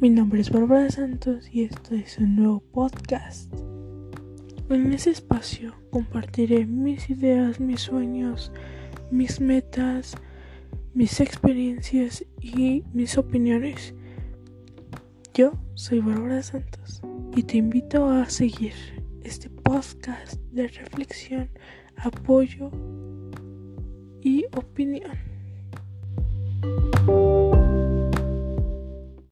Mi nombre es Bárbara Santos y esto es un nuevo podcast. En ese espacio compartiré mis ideas, mis sueños, mis metas, mis experiencias y mis opiniones. Yo soy Bárbara Santos y te invito a seguir este podcast de reflexión, apoyo y opinión.